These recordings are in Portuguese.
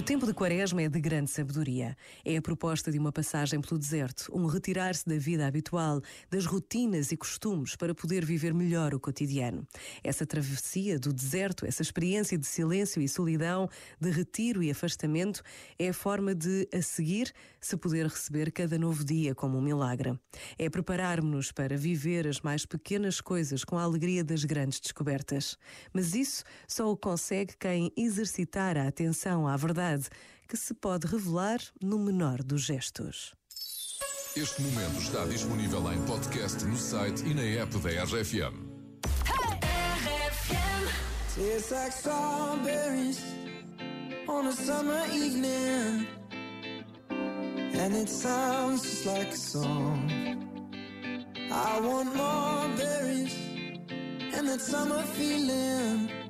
O tempo de quaresma é de grande sabedoria. É a proposta de uma passagem pelo deserto, um retirar-se da vida habitual, das rotinas e costumes para poder viver melhor o cotidiano. Essa travessia do deserto, essa experiência de silêncio e solidão, de retiro e afastamento, é a forma de, a seguir, se poder receber cada novo dia como um milagre. É preparar-nos para viver as mais pequenas coisas com a alegria das grandes descobertas. Mas isso só o consegue quem exercitar a atenção à verdade verdade que se pode revelar no menor dos gestos. Este momento está disponível em podcast no site e na app da RFM. Tastes like strawberries on a summer evening, and it sounds just like a song. I want more berries and that summer feeling.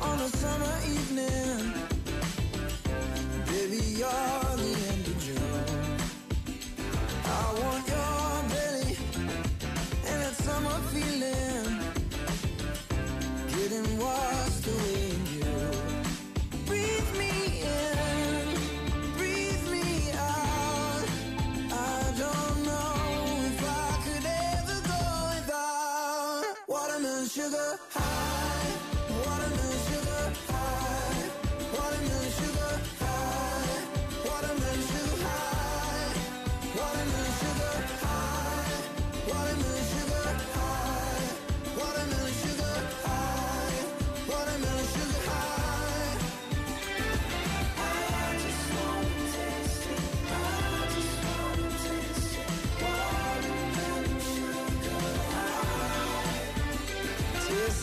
On a summer evening. Baby, sugar high, Wanna lose sugar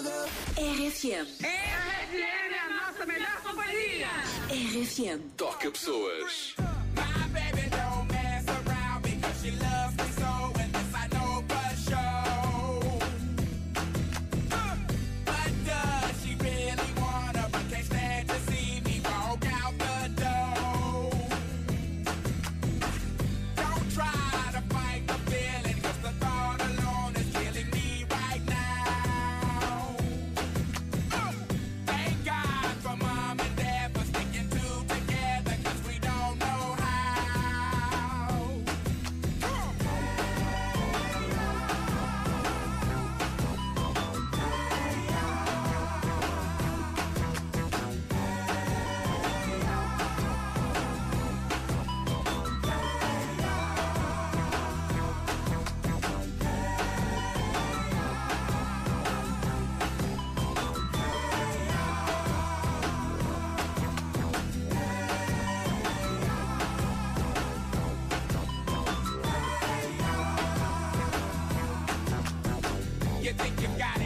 RFM. RFM é a nossa melhor companhia. RFM. Toca pessoas. think you got